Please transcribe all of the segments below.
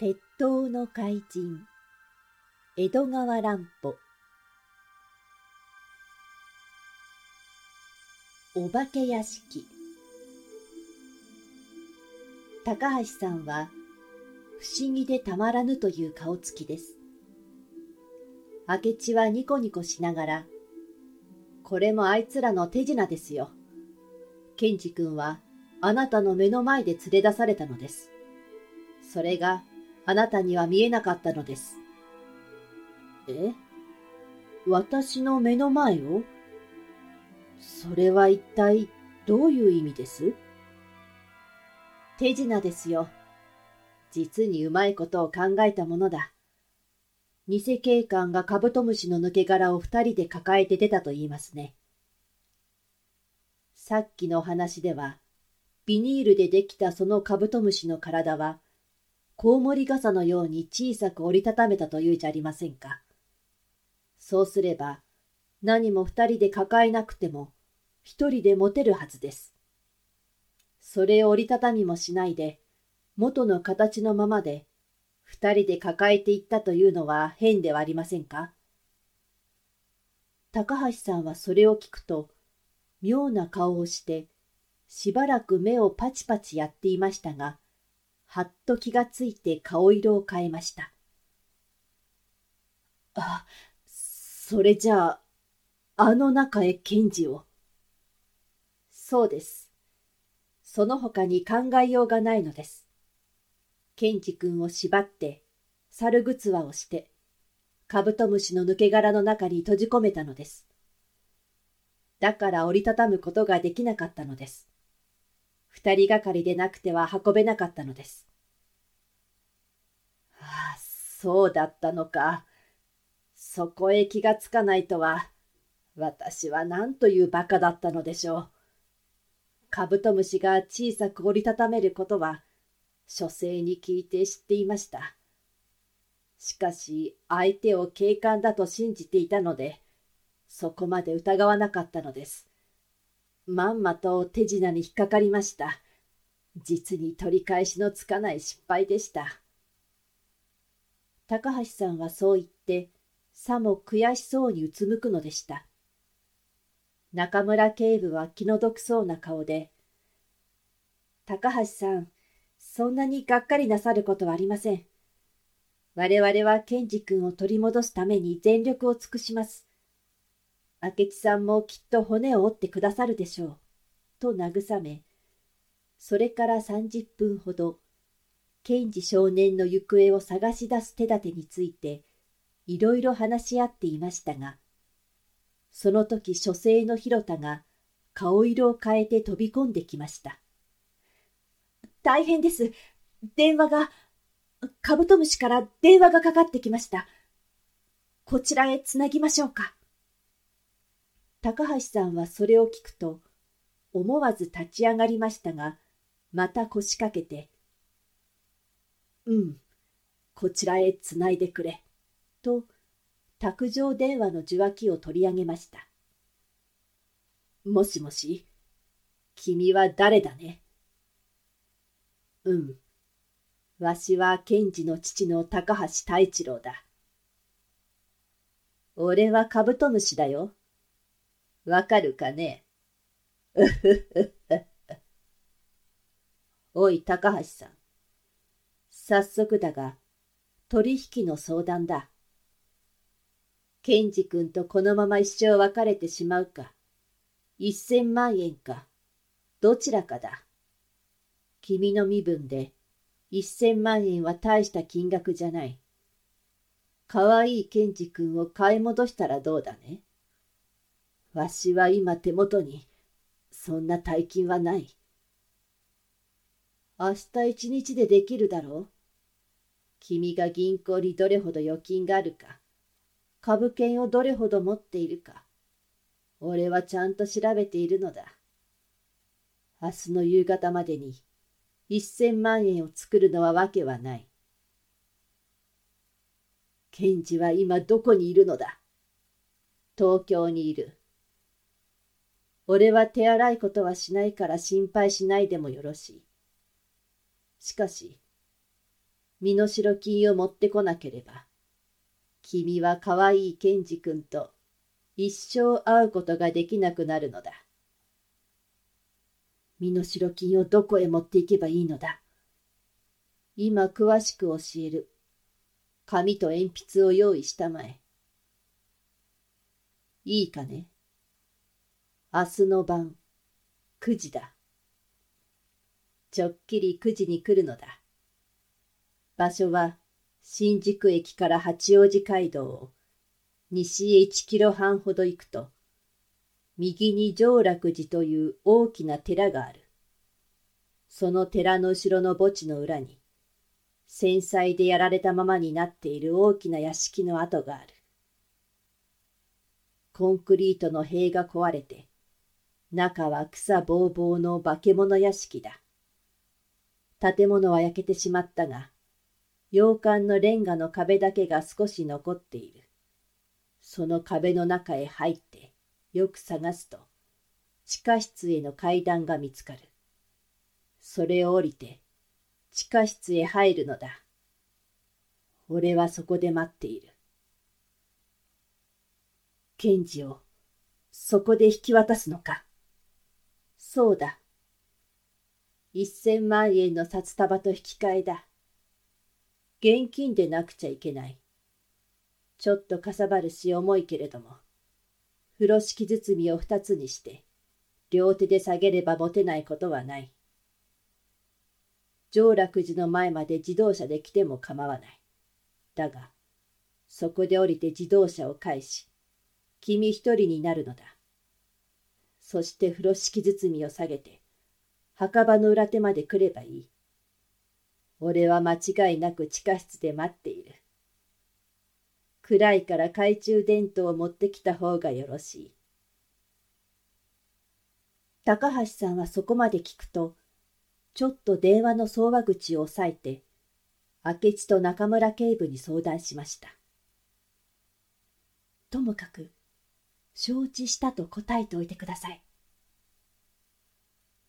鉄塔の怪人江戸川乱歩。お化け屋敷。高橋さんは不思議でたまらぬという顔つきです。明智はニコニコしながらこれもあいつらの手品ですよ。ケンジ君はあなたの目の前で連れ出されたのです。それがあなたには見えなかったのです。え？私の目の前を？それは一体どういう意味です？手品ですよ。実にうまいことを考えたものだ。偽警官がカブトムシの抜け殻を二人で抱えて出たと言いますね。さっきの話では、ビニールでできたそのカブトムシの体は、コウモリ傘のように小さく折りたためたというじゃありませんか。そうすれば、何も二人で抱えなくても、一人で持てるはずです。それを折りたたみもしないで、元の形のままで、二人で抱えていったというのは変ではありませんか高橋さんはそれを聞くと、妙な顔をして、しばらく目をパチパチやっていましたが、はっと気がついて顔色を変えました。あ、それじゃあ、あの中へ検事を。そうです。その他に考えようがないのです。検事君を縛って、猿ぐつわをして、カブトムシの抜け殻の中に閉じ込めたのです。だから折りたたむことができなかったのです。二人がかりでなくては運べなかったのです。ああ、そうだったのか。そこへ気がつかないとは、私は何という馬鹿だったのでしょう。カブトムシが小さく折りたためることは、書生に聞いて知っていました。しかし、相手を警官だと信じていたので、そこまで疑わなかったのです。まんまと手品に引っかかりました。実に取り返しのつかない失敗でした。高橋さんはそう言って、さも悔しそうにうつむくのでした。中村警部は気の毒そうな顔で、高橋さん、そんなにがっかりなさることはありません。我々は健二君を取り戻すために全力を尽くします。明智さんもきっと骨を折ってくださるでしょう。と慰め、それから三十分ほど、検事少年の行方を探し出す手立てについて、いろいろ話し合っていましたが、その時書生の広田が顔色を変えて飛び込んできました。大変です。電話が、カブトムシから電話がかかってきました。こちらへつなぎましょうか。高橋さんはそれを聞くと、思わず立ち上がりましたが、また腰掛けて、うん、こちらへつないでくれ、と、卓上電話の受話器を取り上げました。もしもし、君は誰だね？うん、わしは検事の父の高橋太一郎だ。俺はカブトムシだよ。わかるかね？おい、高橋さん。早速だが、取引の相談だ。ケンジ君とこのまま一生別れてしまうか、一千万円か、どちらかだ。君の身分で、一千万円は大した金額じゃない。かわいいケンジ君を買い戻したらどうだね？わしは今手元に、そんな大金はない。明日一日でできるだろう君が銀行にどれほど預金があるか、株券をどれほど持っているか、俺はちゃんと調べているのだ。明日の夕方までに一千万円を作るのはわけはない。ケンジは今どこにいるのだ東京にいる。俺は手荒いことはしないから心配しないでもよろしい。しかし、身代金を持ってこなければ、君は可愛いケンジ君と一生会うことができなくなるのだ。身代金をどこへ持っていけばいいのだ？今詳しく教える。紙と鉛筆を用意したまえ。いいかね？明日の晩、9時だ。ちょっきり9時に来るのだ。場所は新宿駅から八王子街道を西へ1キロ半ほど行くと、右に上楽寺という大きな寺がある。その寺の後ろの墓地の裏に、繊細でやられたままになっている大きな屋敷の跡がある。コンクリートの塀が壊れて、中は草ぼうぼうの化け物屋敷だ。建物は焼けてしまったが、洋館のレンガの壁だけが少し残っている。その壁の中へ入ってよく探すと、地下室への階段が見つかる。それを降りて、地下室へ入るのだ。俺はそこで待っている。検事を、そこで引き渡すのか？そうだ。一千万円の札束と引き換えだ。現金でなくちゃいけない。ちょっとかさばるし重いけれども、風呂敷包みを二つにして、両手で下げれば持てないことはない。上楽寺の前まで自動車で来ても構わない。だが、そこで降りて自動車を返し、君一人になるのだ。そして風呂敷包みを下げて、墓場の裏手まで来ればいい。俺は間違いなく地下室で待っている。暗いから懐中電灯を持ってきた方がよろしい。高橋さんはそこまで聞くと、ちょっと電話の相話口を押さえて、明智と中村警部に相談しました。ともかく、承知したと答えておいてください。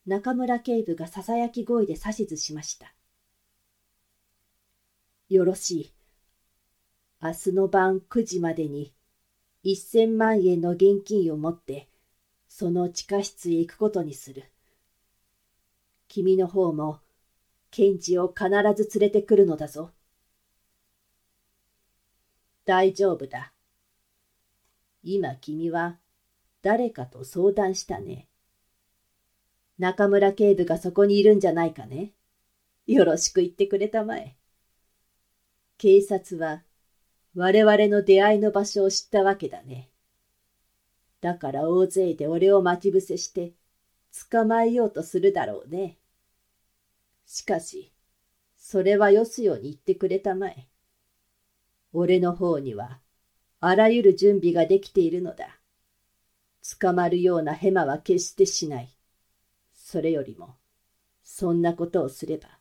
中村警部がささやき声で指図しました。よろしい。明日の晩9時までに一千万円の現金を持ってその地下室へ行くことにする。君の方も検事を必ず連れてくるのだぞ。大丈夫だ。今君は誰かと相談したね。中村警部がそこにいるんじゃないかね。よろしく言ってくれたまえ。警察は我々の出会いの場所を知ったわけだね。だから大勢で俺を待ち伏せして捕まえようとするだろうね。しかし、それはよすように言ってくれたまえ。俺の方にはあらゆる準備ができているのだ。捕まるようなヘマは決してしない。それよりも、そんなことをすれば、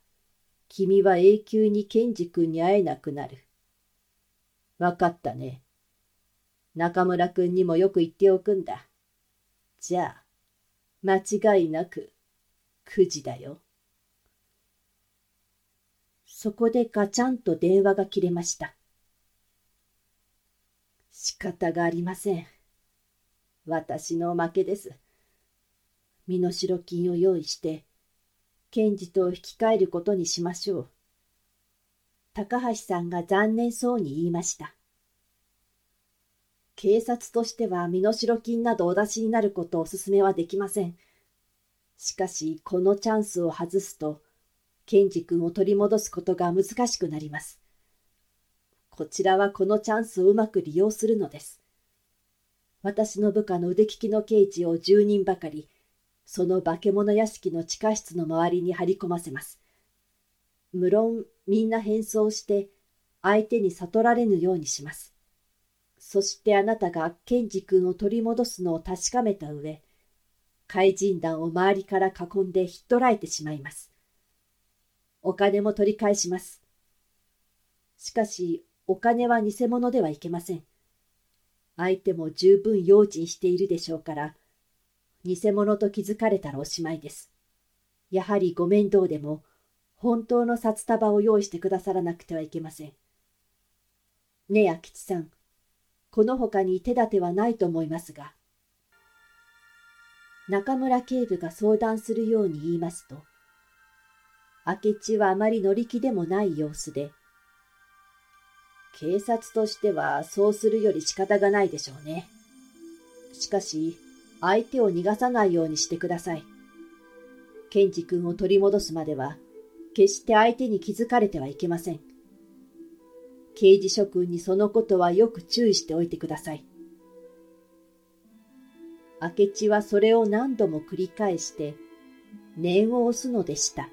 君は永久にケンジ君に会えなくなる。わかったね。中村君にもよく言っておくんだ。じゃあ、間違いなく、9時だよ。そこでガチャンと電話が切れました。仕方がありません。私の負けです。身代金を用意して、検事と引き換えることにしましょう。高橋さんが残念そうに言いました。警察としては身代金などお出しになることをお勧めはできません。しかし、このチャンスを外すと、ケンジ君を取り戻すことが難しくなります。こちらはこのチャンスをうまく利用するのです。私の部下の腕利きの刑事を10人ばかり、その化け物屋敷の地下室の周りに張り込ませます。無論みんな変装して相手に悟られぬようにします。そしてあなたがケンジ君を取り戻すのを確かめた上、怪人団を周りから囲んでひっ捕らえてしまいます。お金も取り返します。しかし、お金は偽物ではいけません。相手も十分用心しているでしょうから、偽物と気づかれたらおしまいです。やはりご面倒でも、本当の札束を用意してくださらなくてはいけません。ねえ、明吉さん、この他に手立てはないと思いますが。中村警部が相談するように言いますと、明智はあまり乗り気でもない様子で、警察としてはそうするより仕方がないでしょうね。しかし、相手を逃がさないようにしてください。ケンジ君を取り戻すまでは、決して相手に気づかれてはいけません。刑事諸君にそのことはよく注意しておいてください。明智はそれを何度も繰り返して、念を押すのでした。